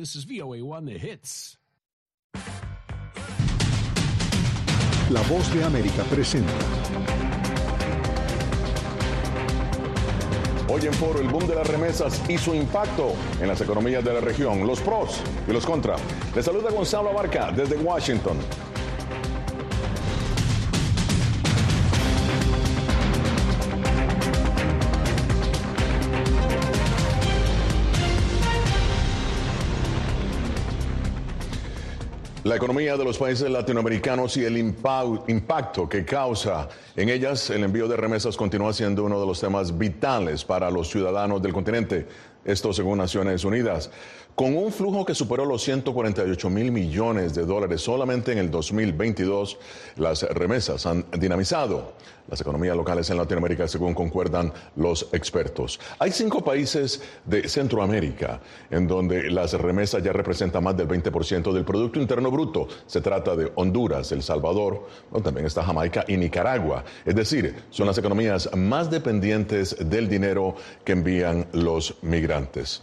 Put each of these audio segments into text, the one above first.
This is VOA1 The Hits. La voz de América presenta. Hoy en Foro, el boom de las remesas y su impacto en las economías de la región, los pros y los contras. Le saluda Gonzalo Abarca desde Washington. La economía de los países latinoamericanos y el impacto que causa en ellas el envío de remesas continúa siendo uno de los temas vitales para los ciudadanos del continente. Esto según Naciones Unidas. Con un flujo que superó los 148 mil millones de dólares solamente en el 2022, las remesas han dinamizado las economías locales en Latinoamérica, según concuerdan los expertos. Hay cinco países de Centroamérica en donde las remesas ya representan más del 20% del Producto Interno Bruto. Se trata de Honduras, El Salvador, también está Jamaica y Nicaragua. Es decir, son las economías más dependientes del dinero que envían los migrantes.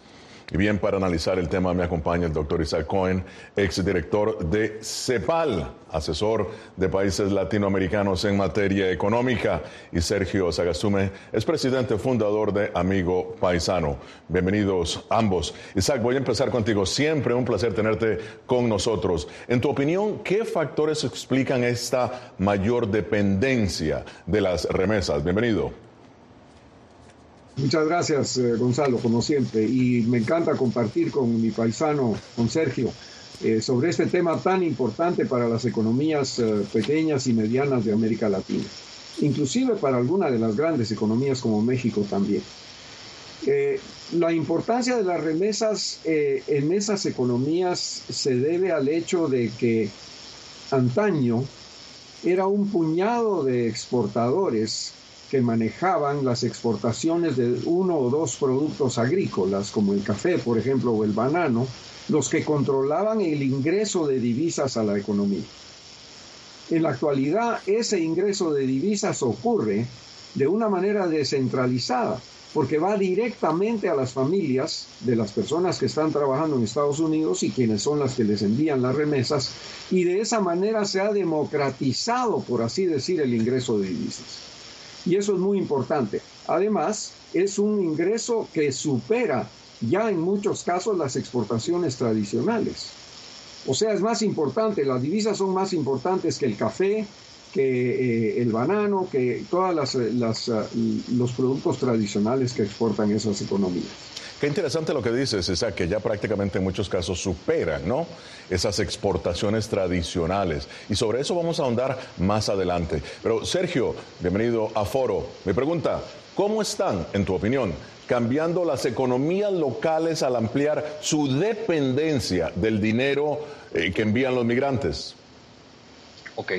Y bien, para analizar el tema me acompaña el doctor Isaac Cohen, exdirector de CEPAL, asesor de países latinoamericanos en materia económica, y Sergio Sagastume es presidente fundador de Amigo Paisano. Bienvenidos ambos. Isaac, voy a empezar contigo. Siempre un placer tenerte con nosotros. En tu opinión, ¿qué factores explican esta mayor dependencia de las remesas? Bienvenido. Muchas gracias, eh, Gonzalo, como siempre. Y me encanta compartir con mi paisano, con Sergio, eh, sobre este tema tan importante para las economías eh, pequeñas y medianas de América Latina, inclusive para algunas de las grandes economías como México también. la importancia de las remesas en esas economías se debe al hecho de que antaño era un puñado de exportadores que manejaban las exportaciones de uno o dos productos agrícolas, como el café, por ejemplo, o el banano, los que controlaban el ingreso de divisas a la economía. En la actualidad, ese ingreso de divisas ocurre de una manera descentralizada, porque va directamente a las familias de las personas que están trabajando en Estados Unidos y quienes son las que les envían las remesas, y de esa manera se ha democratizado, por así decir, el ingreso de divisas. Y eso es muy importante. Además, es un ingreso que supera ya en muchos casos las exportaciones tradicionales. O sea, es más importante, las divisas son más importantes que el café, que eh, el banano, que todos los productos tradicionales que exportan esas economías. Qué interesante lo que dices, sea, que ya prácticamente en muchos casos superan, ¿no? Esas exportaciones tradicionales. Y sobre eso vamos a ahondar más adelante. Pero Sergio, bienvenido a Foro. Mi pregunta, ¿cómo están, en tu opinión, cambiando las economías locales al ampliar su dependencia del dinero eh, que envían los migrantes? Ok.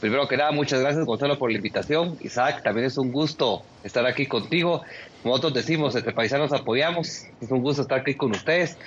Primero que nada, muchas gracias Gonzalo por la invitación. Isaac, también es un gusto estar aquí contigo. Como nosotros decimos, entre paisanos apoyamos. Es un gusto estar aquí con ustedes.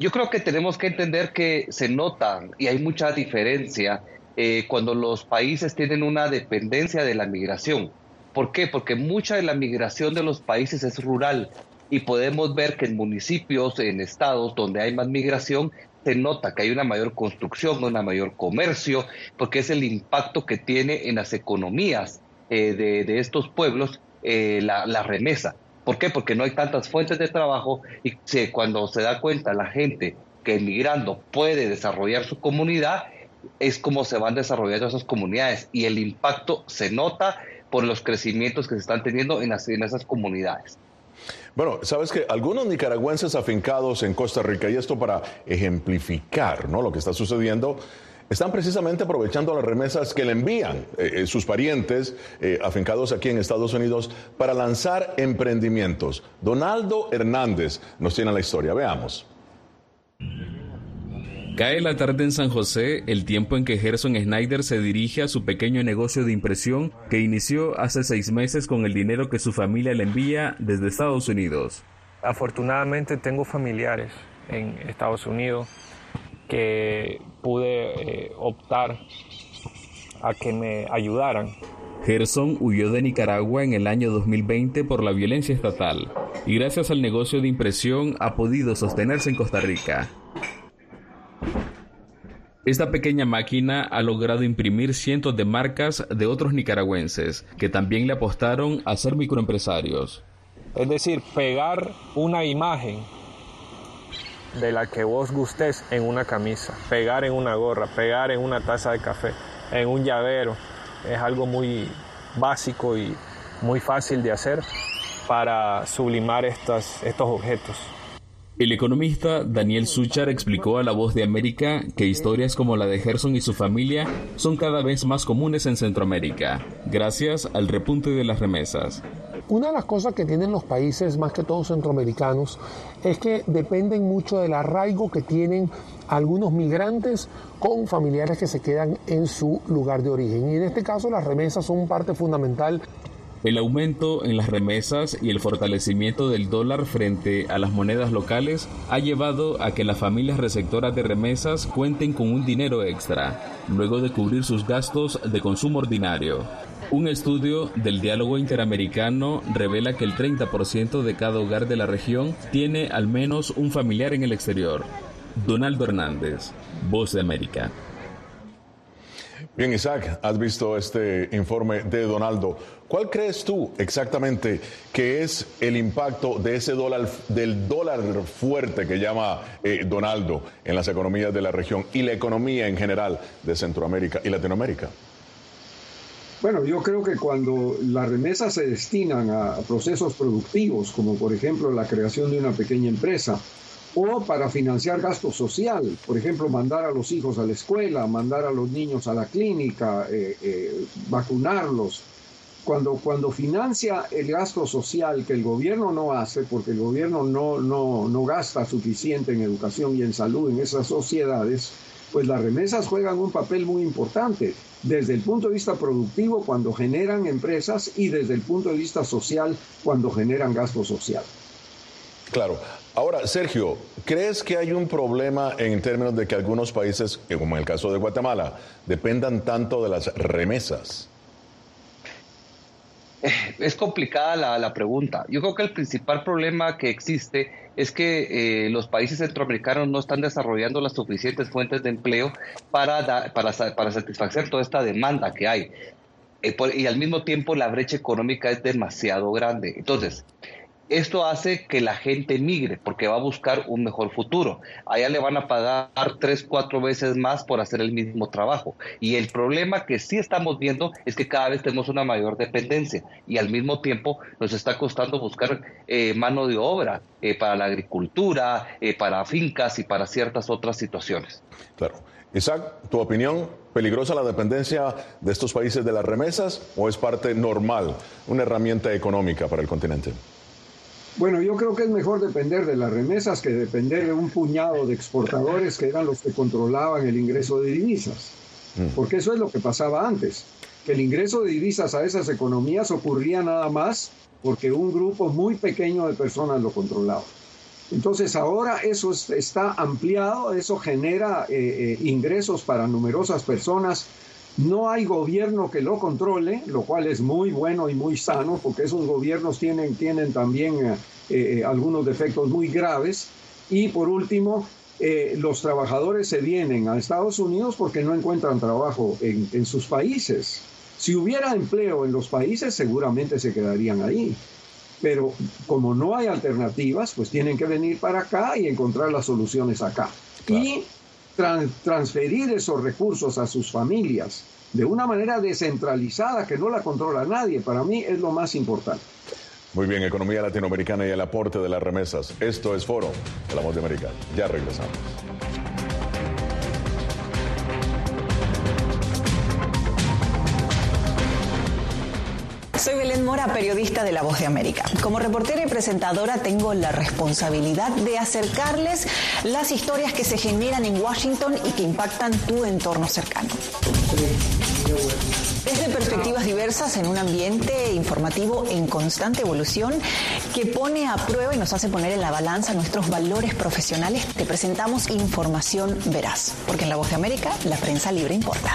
Yo creo que tenemos que entender que se nota y hay mucha diferencia eh, cuando los países tienen una dependencia de la migración. ¿Por qué? Porque mucha de la migración de los países es rural y podemos ver que en municipios, en estados donde hay más migración, se nota que hay una mayor construcción, un mayor comercio, porque es el impacto que tiene en las economías eh, de, estos pueblos eh, la, remesa. ¿Por qué? Porque no hay tantas fuentes de trabajo y cuando se da cuenta la gente que emigrando puede desarrollar su comunidad, es como se van desarrollando esas comunidades y el impacto se nota por los crecimientos que se están teniendo en, en esas comunidades. Bueno, sabes que algunos nicaragüenses afincados en Costa Rica, y esto para ejemplificar ¿no? lo que está sucediendo, están precisamente aprovechando las remesas que le envían eh, eh, sus parientes eh, afincados aquí en Estados Unidos para lanzar emprendimientos. Donaldo Hernández nos tiene la historia. Veamos. Cae la tarde en San José, el tiempo en que Gerson Snyder se dirige a su pequeño negocio de impresión que inició hace seis meses con el dinero que su familia le envía desde Estados Unidos. Afortunadamente tengo familiares en Estados Unidos que pude eh, optar a que me ayudaran. Gerson huyó de Nicaragua en el año 2020 por la violencia estatal y gracias al negocio de impresión ha podido sostenerse en Costa Rica. Esta pequeña máquina ha logrado imprimir cientos de marcas de otros nicaragüenses que también le apostaron a ser microempresarios. Es decir, pegar una imagen de la que vos gustés en una camisa, pegar en una gorra, pegar en una taza de café, en un llavero, es algo muy básico y muy fácil de hacer para sublimar estos objetos. El economista Daniel Suchar explicó a La Voz de América que historias como la de Gerson y su familia son cada vez más comunes en Centroamérica, gracias al repunte de las remesas. Una de las cosas que tienen los países, más que todos centroamericanos, es que dependen mucho del arraigo que tienen algunos migrantes con familiares que se quedan en su lugar de origen. Y en este caso las remesas son parte fundamental el aumento en las remesas y el fortalecimiento del dólar frente a las monedas locales ha llevado a que las familias receptoras de remesas cuenten con un dinero extra, luego de cubrir sus gastos de consumo ordinario. Un estudio del diálogo interamericano revela que el 30% de cada hogar de la región tiene al menos un familiar en el exterior. Donaldo Hernández, Voz de América. Bien, Isaac, has visto este informe de Donaldo. ¿Cuál crees tú exactamente que es el impacto de ese dólar, del dólar fuerte que llama eh, Donaldo en las economías de la región y la economía en general de Centroamérica y Latinoamérica? Bueno, yo creo que cuando las remesas se destinan a procesos productivos, como por ejemplo la creación de una pequeña empresa, o para financiar gasto social, por ejemplo, mandar a los hijos a la escuela, mandar a los niños a la clínica, eh, eh, vacunarlos. Cuando, cuando financia el gasto social que el gobierno no hace, porque el gobierno no, no, no gasta suficiente en educación y en salud en esas sociedades, pues las remesas juegan un papel muy importante desde el punto de vista productivo cuando generan empresas y desde el punto de vista social cuando generan gasto social. Claro. Ahora, Sergio, ¿crees que hay un problema en términos de que algunos países, como en el caso de Guatemala, dependan tanto de las remesas? Es complicada la, pregunta. Yo creo que el principal problema que existe es que eh, los países centroamericanos no están desarrollando las suficientes fuentes de empleo para, para, para satisfacer toda esta demanda que hay. Eh, y al mismo tiempo la brecha económica es demasiado grande. Entonces, esto hace que la gente migre porque va a buscar un mejor futuro. Allá le van a pagar tres, cuatro veces más por hacer el mismo trabajo. Y el problema que sí estamos viendo es que cada vez tenemos una mayor dependencia y al mismo tiempo nos está costando buscar eh, mano de obra eh, para la agricultura, eh, para fincas y para ciertas otras situaciones. Claro. Isaac, ¿tu opinión? ¿Peligrosa la dependencia de estos países de las remesas o es parte normal, una herramienta económica para el continente? Bueno, yo creo que es mejor depender de las remesas que depender de un puñado de exportadores que eran los que controlaban el ingreso de divisas. Mm. Porque eso es lo que pasaba antes, que el ingreso de divisas a esas economías ocurría nada más porque un grupo muy pequeño de personas lo controlaba. Entonces ahora eso está ampliado, eso genera eh, eh, ingresos para numerosas personas no hay gobierno que lo controle, lo cual es muy bueno y muy sano, porque esos gobiernos tienen, tienen también eh, eh, algunos defectos muy graves. Y por último, eh, los trabajadores se vienen a Estados Unidos porque no encuentran trabajo en, en sus países. Si hubiera empleo en los países, seguramente se quedarían ahí pero como no hay alternativas, pues tienen que venir para acá y encontrar las soluciones acá. Y transferir esos recursos a sus familias de una manera descentralizada que no la controla nadie, para mí es lo más importante. Muy bien, economía latinoamericana y el aporte de las remesas. Esto es Foro de la Voz de América. Ya regresamos. Soy Belén Mora, periodista de La Voz de América. Como reportera y presentadora tengo la responsabilidad de acercarles las historias que se generan en Washington y que impactan tu entorno cercano. Perspectivas diversas en un ambiente informativo en constante evolución que pone a prueba y nos hace poner en la balanza nuestros valores profesionales, te presentamos información veraz, porque en La Voz de América la prensa libre importa.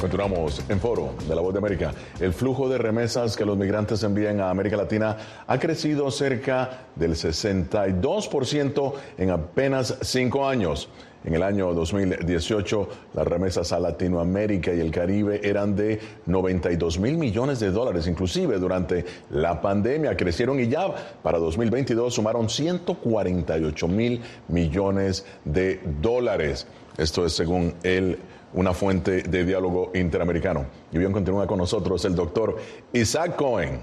Continuamos en Foro de la Voz de América. El flujo de remesas que los migrantes envían a América Latina ha crecido cerca del 62% en apenas cinco años. En el año 2018, las remesas a Latinoamérica y el Caribe eran de 92 mil millones de dólares. Inclusive durante la pandemia crecieron y ya para 2022 sumaron 148 mil millones de dólares. Esto es según el una fuente de diálogo interamericano. Y bien continúa con nosotros el doctor Isaac Cohen,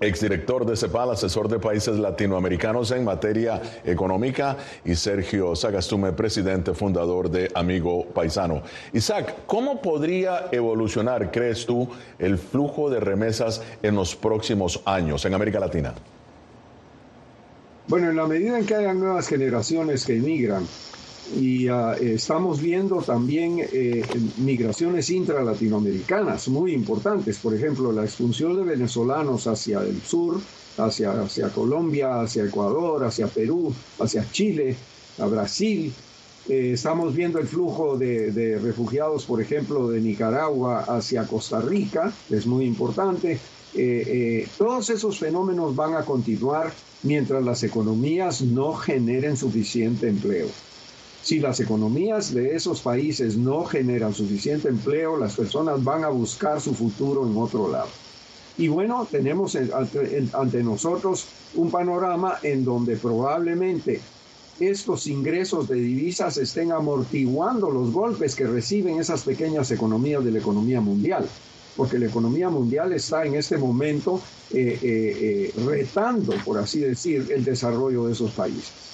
exdirector de CEPAL, asesor de países latinoamericanos en materia económica, y Sergio Sagastume, presidente fundador de Amigo Paisano. Isaac, ¿cómo podría evolucionar, crees tú, el flujo de remesas en los próximos años en América Latina? Bueno, en la medida en que hayan nuevas generaciones que emigran, y ah, estamos viendo también eh, migraciones intralatinoamericanas muy importantes, por ejemplo, la expulsión de venezolanos hacia el sur, hacia, hacia Colombia, hacia Ecuador, hacia Perú, hacia Chile, a Brasil. Eh, estamos viendo el flujo de, de, refugiados, por ejemplo, de Nicaragua hacia Costa Rica, es muy importante. Eh, todos esos fenómenos van a continuar mientras las economías no generen suficiente empleo. Si las economías de esos países no generan suficiente empleo, las personas van a buscar su futuro en otro lado. Y bueno, tenemos ante nosotros un panorama en donde probablemente estos ingresos de divisas estén amortiguando los golpes que reciben esas pequeñas economías de la economía mundial, porque la economía mundial está en este momento eh, eh, eh, retando, por así decir, el desarrollo de esos países.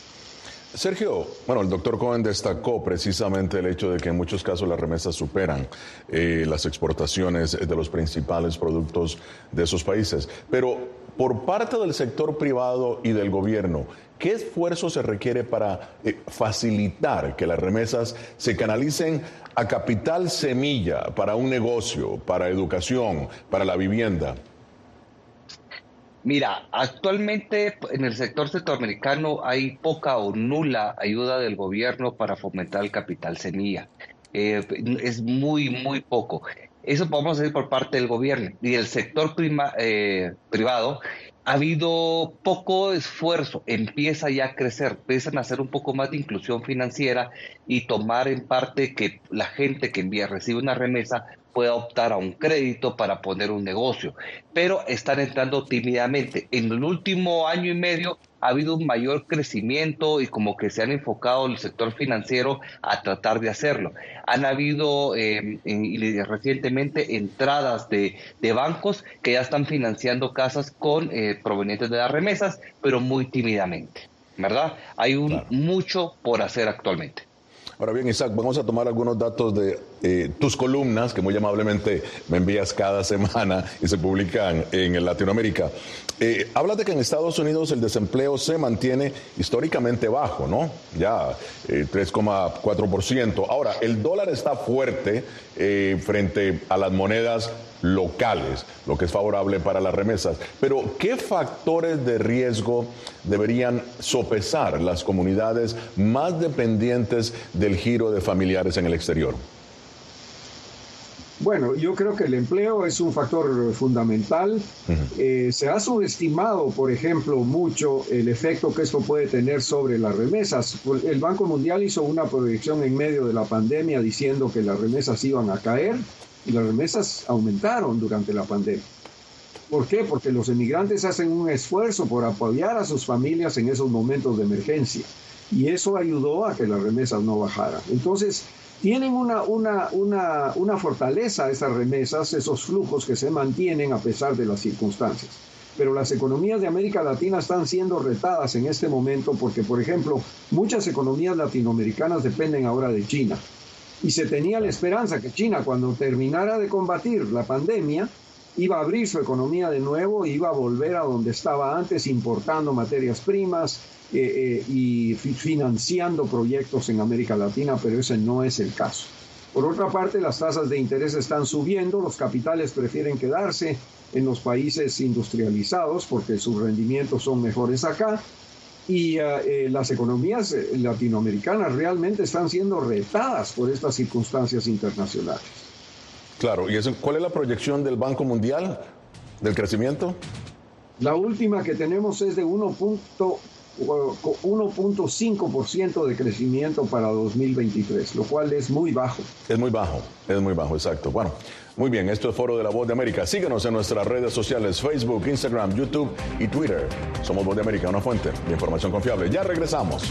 Sergio, bueno, el doctor Cohen destacó precisamente el hecho de que en muchos casos las remesas superan eh, las exportaciones de los principales productos de esos países. Pero por parte del sector privado y del gobierno, ¿qué esfuerzo se requiere para eh, facilitar que las remesas se canalicen a capital semilla para un negocio, para educación, para la vivienda? Mira, actualmente en el sector centroamericano hay poca o nula ayuda del gobierno para fomentar el capital semilla. Eh, es muy, muy poco. Eso podemos decir por parte del gobierno. Y el sector eh, privado ha habido poco esfuerzo, empieza ya a crecer, empiezan a hacer un poco más de inclusión financiera y tomar en parte que la gente que envía, recibe una remesa, pueda optar a un crédito para poner un negocio, pero están entrando tímidamente. En el último año y medio ha habido un mayor crecimiento y como que se han enfocado el sector financiero a tratar de hacerlo. Han habido eh, recientemente entradas de, bancos que ya están financiando casas con eh, provenientes de las remesas, pero muy tímidamente, ¿verdad? Hay un, mucho por hacer actualmente. Ahora bien, Isaac, vamos a tomar algunos datos de eh, tus columnas que muy amablemente me envías cada semana y se publican en Latinoamérica. Eh, hablas de que en Estados Unidos el desempleo se mantiene históricamente bajo, ¿no? Ya 3,4%. Eh, Ahora, el dólar está fuerte eh, frente a las monedas locales, lo que es favorable para las remesas. Pero, ¿qué factores de riesgo deberían sopesar las comunidades más dependientes del giro de familiares en el exterior? Bueno, yo creo que el empleo es un factor fundamental. Eh, se ha subestimado, por ejemplo, mucho el efecto que esto puede tener sobre las remesas. El Banco Mundial hizo una proyección en medio de la pandemia diciendo que las remesas iban a caer y las remesas aumentaron durante la pandemia. ¿Por qué? Porque los emigrantes hacen un esfuerzo por apoyar a sus familias en esos momentos de emergencia y eso ayudó a que las remesas no bajaran. Entonces, tienen una, una, una, una fortaleza esas remesas, esos flujos que se mantienen a pesar de las circunstancias. Pero las economías de América Latina están siendo retadas en este momento porque, por ejemplo, muchas economías latinoamericanas dependen ahora de China. Y se tenía la esperanza que China, cuando terminara de combatir la pandemia, iba a abrir su economía de nuevo, iba a volver a donde estaba antes, importando materias primas, eh, eh, y financiando proyectos en América Latina, pero ese no es el caso. Por otra parte, las tasas de interés están subiendo, los capitales prefieren quedarse en los países industrializados porque sus rendimientos son mejores acá y eh, las economías latinoamericanas realmente están siendo retadas por estas circunstancias internacionales. Claro, ¿y eso, cuál es la proyección del Banco Mundial del crecimiento? La última que tenemos es de 1.1 1.5% de crecimiento para 2023, lo cual es muy bajo. Es muy bajo, es muy bajo, exacto. Bueno, muy bien, esto es Foro de la Voz de América. Síguenos en nuestras redes sociales, Facebook, Instagram, YouTube y Twitter. Somos Voz de América, una fuente de información confiable. Ya regresamos.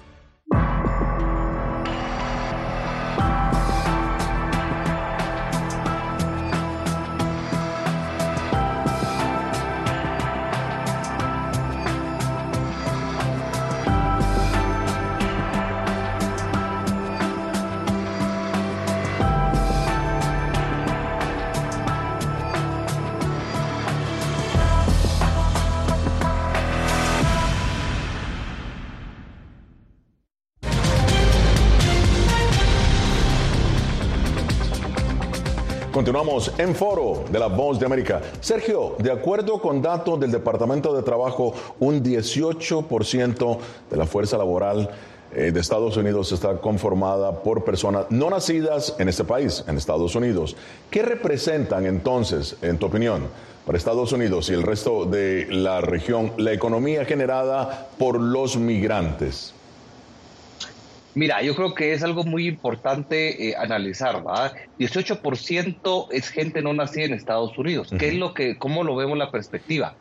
Continuamos en foro de la Voz de América. Sergio, de acuerdo con datos del Departamento de Trabajo, un 18% de la fuerza laboral eh, de Estados Unidos está conformada por personas no nacidas en este país, en Estados Unidos. ¿Qué representan entonces, en tu opinión, para Estados Unidos y el resto de la región la economía generada por los migrantes? Mira, yo creo que es algo muy importante eh, analizar, ¿verdad? 18% es gente no nacida en Estados Unidos. ¿Qué es lo que, cómo lo vemos la perspectiva?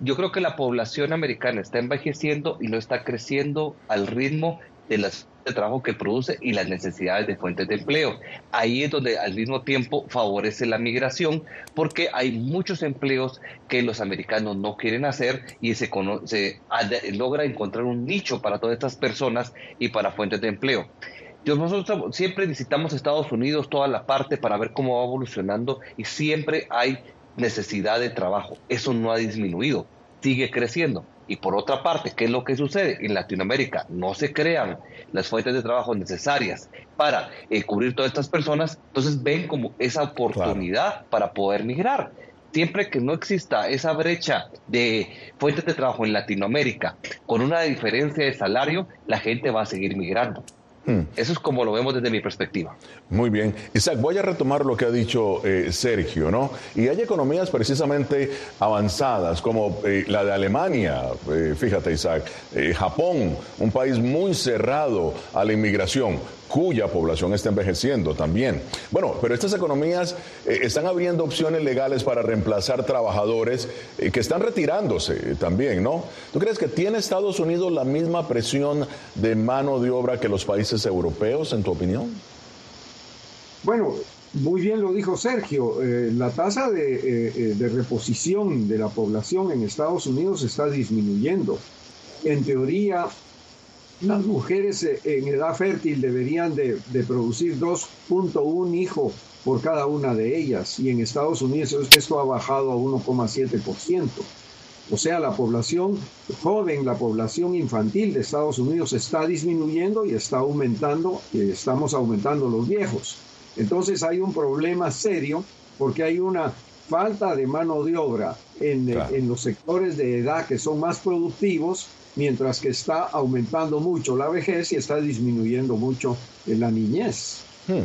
Yo creo que la población americana está envejeciendo y no está creciendo al ritmo de las de trabajo que produce y las necesidades de fuentes de empleo. Ahí es donde al mismo tiempo favorece la migración porque hay muchos empleos que los americanos no quieren hacer y se, se logra encontrar un nicho para todas estas personas y para fuentes de empleo. Nosotros siempre visitamos Estados Unidos, toda la parte para ver cómo va evolucionando y siempre hay necesidad de trabajo. Eso no ha disminuido, sigue creciendo. Y por otra parte, ¿qué es lo que sucede? En Latinoamérica no se crean las fuentes de trabajo necesarias para eh, cubrir todas estas personas, entonces ven como esa oportunidad para poder migrar. Siempre que no exista esa brecha de fuentes de trabajo en Latinoamérica con una diferencia de salario, la gente va a seguir migrando. Hmm. Eso es como lo vemos desde mi perspectiva. Muy bien. Isaac, voy a retomar lo que ha dicho eh, Sergio, ¿no? Y hay economías precisamente avanzadas, como eh, la de Alemania, eh, fíjate Isaac, Japón, un país muy cerrado a la inmigración cuya población está envejeciendo también. Bueno, pero estas economías eh, están abriendo opciones legales para reemplazar trabajadores eh, que están retirándose también, ¿no? ¿Tú crees que tiene Estados Unidos la misma presión de mano de obra que los países europeos, en tu opinión? Bueno, muy bien lo dijo Sergio, eh, la tasa de, de reposición de la población en Estados Unidos está disminuyendo. En teoría, las mujeres eh, en edad fértil deberían de, producir 2.1 hijos por cada una de ellas y en Estados Unidos esto ha bajado a 1,7%. O sea, la población joven, la población infantil de Estados Unidos está disminuyendo y está aumentando, y estamos aumentando los viejos. Entonces hay un problema serio porque hay una falta de mano de obra en, en los sectores de edad que son más productivos mientras que está aumentando mucho la vejez y está disminuyendo mucho la niñez. Hmm.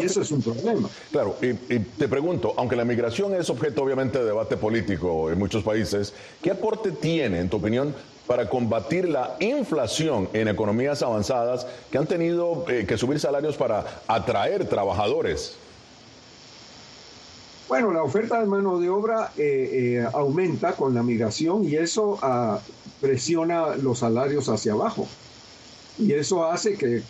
y eso es un problema. Claro, y, te pregunto, aunque la migración es objeto obviamente de debate político en muchos países, ¿qué aporte tiene, en tu opinión, para combatir la inflación en economías avanzadas que han tenido eh, que subir salarios para atraer trabajadores? Bueno, la oferta de mano de obra eh, eh, aumenta con la migración y eso ah, presiona los salarios hacia abajo. Y eso hace que,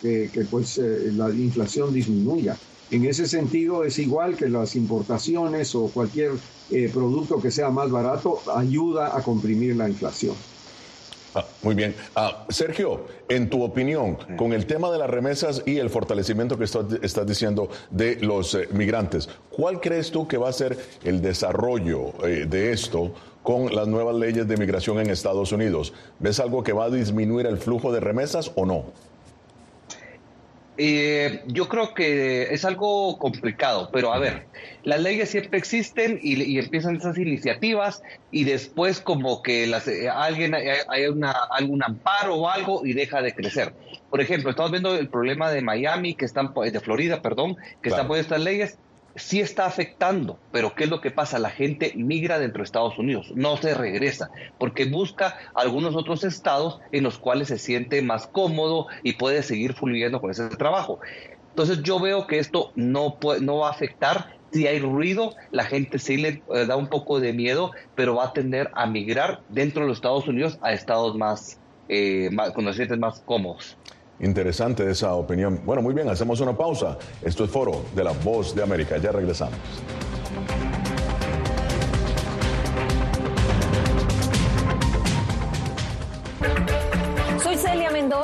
pues, eh, la inflación disminuya. En ese sentido es igual que las importaciones o cualquier eh, producto que sea más barato ayuda a comprimir la inflación. Ah, muy bien. Ah, Sergio, en tu opinión, con el tema de las remesas y el fortalecimiento que estás, diciendo de los eh, migrantes, ¿cuál crees tú que va a ser el desarrollo de esto con las nuevas leyes de migración en Estados Unidos? ¿Ves algo que va a disminuir el flujo de remesas o no? Eh, yo creo que es algo complicado, pero a ver, las leyes siempre existen y, empiezan esas iniciativas y después como que las, eh, alguien hay una, algún amparo o algo y deja de crecer. Por ejemplo, estamos viendo el problema de Miami, que están de Florida, perdón, que están poniendo estas leyes sí está afectando, pero ¿qué es lo que pasa? La gente migra dentro de Estados Unidos, no se regresa, porque busca algunos otros estados en los cuales se siente más cómodo y puede seguir fluyendo con ese trabajo. Entonces yo veo que esto no, no va a afectar. Si hay ruido, la gente sí le eh, da un poco de miedo, pero va a tender a migrar dentro de los Estados Unidos a estados más, eh, más con los más cómodos. Interesante esa opinión. Bueno, muy bien, hacemos una pausa. Esto es Foro de la Voz de América. Ya regresamos.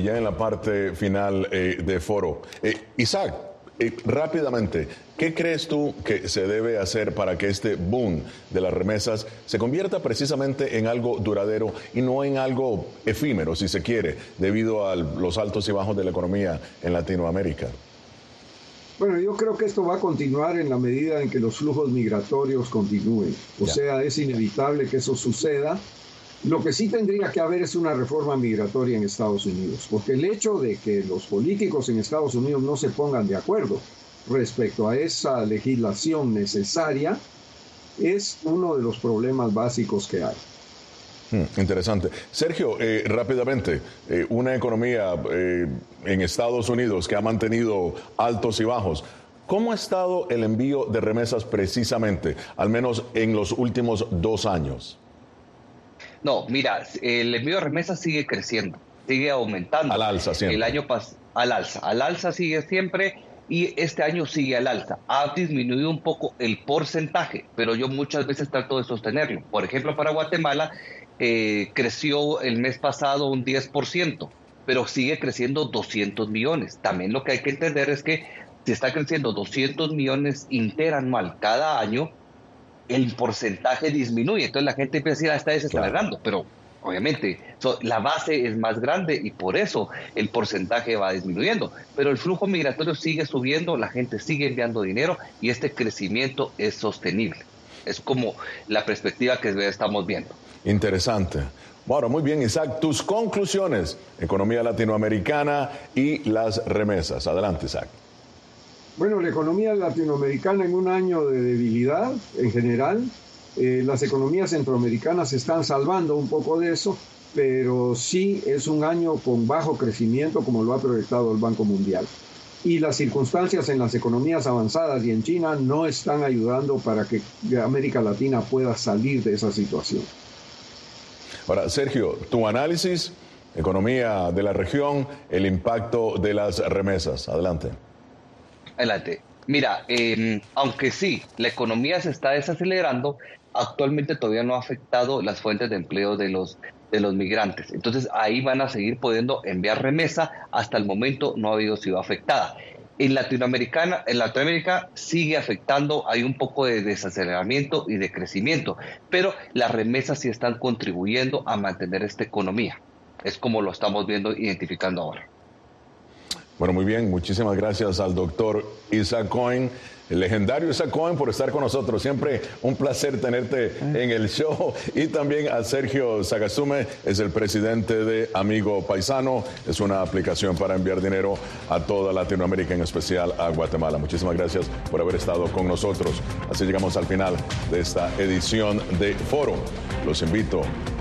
Y ya en la parte final eh, de foro, eh, Isaac, eh, rápidamente, ¿qué crees tú que se debe hacer para que este boom de las remesas se convierta precisamente en algo duradero y no en algo efímero, si se quiere, debido a los altos y bajos de la economía en Latinoamérica? Bueno, yo creo que esto va a continuar en la medida en que los flujos migratorios continúen. O sea, es inevitable que eso suceda lo que sí tendría que haber es una reforma migratoria en Estados Unidos, porque el hecho de que los políticos en Estados Unidos no se pongan de acuerdo respecto a esa legislación necesaria es uno de los problemas básicos que hay. Hmm, interesante. Sergio, eh, rápidamente, eh, una economía eh, en Estados Unidos que ha mantenido altos y bajos. ¿Cómo ha estado el envío de remesas precisamente, al menos en los últimos dos años? No, mira, el envío de remesas sigue creciendo, sigue aumentando. Al alza siempre. El año pasado, al alza, al alza sigue siempre y este año sigue al alza. Ha disminuido un poco el porcentaje, pero yo muchas veces trato de sostenerlo. Por ejemplo, para Guatemala eh, creció el mes pasado un 10%, pero sigue creciendo 200 millones. También lo que hay que entender es que si está creciendo 200 millones interanual cada año, el porcentaje disminuye. Entonces la gente empieza a decir, ah, está desacelerando, pero obviamente la base es más grande y por eso el porcentaje va disminuyendo. Pero el flujo migratorio sigue subiendo, la gente sigue enviando dinero y este crecimiento es sostenible. Es como la perspectiva que estamos viendo. Interesante. Bueno, muy bien, Isaac. Tus conclusiones, economía latinoamericana y las remesas. Adelante, Isaac. Bueno, la economía latinoamericana en un año de debilidad en general, eh, las economías centroamericanas se están salvando un poco de eso, pero sí es un año con bajo crecimiento como lo ha proyectado el Banco Mundial. Y las circunstancias en las economías avanzadas y en China no están ayudando para que América Latina pueda salir de esa situación. Ahora, Sergio, tu análisis, economía de la región, el impacto de las remesas. Adelante. Adelante. Mira, em, aunque sí, la economía se está desacelerando, actualmente todavía no ha afectado las fuentes de empleo de los, de los migrantes. Entonces ahí van a seguir pudiendo enviar remesa. Hasta el momento no ha habido sido afectada. En Latinoamericana, en Latinoamérica sigue afectando, hay un poco de desaceleramiento y de crecimiento, pero las remesas sí están contribuyendo a mantener esta economía. Es como lo estamos viendo, identificando ahora. Bueno, muy bien, muchísimas gracias al doctor Isaac Cohen, el legendario Isaac Cohen, por estar con nosotros. Siempre un placer tenerte en el show. Y también a Sergio Sagasume, es el presidente de Amigo Paisano. Es una aplicación para enviar dinero a toda Latinoamérica, en especial a Guatemala. Muchísimas gracias por haber estado con nosotros. Así llegamos al final de esta edición de Foro. Los invito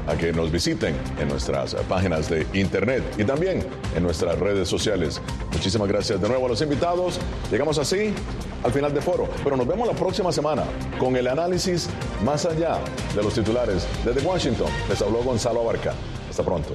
a que nos visiten en nuestras páginas de internet y también en nuestras redes sociales. Muchísimas gracias de nuevo a los invitados. Llegamos así al final de foro, pero nos vemos la próxima semana con el análisis más allá de los titulares. Desde Washington les habló Gonzalo Abarca. Hasta pronto.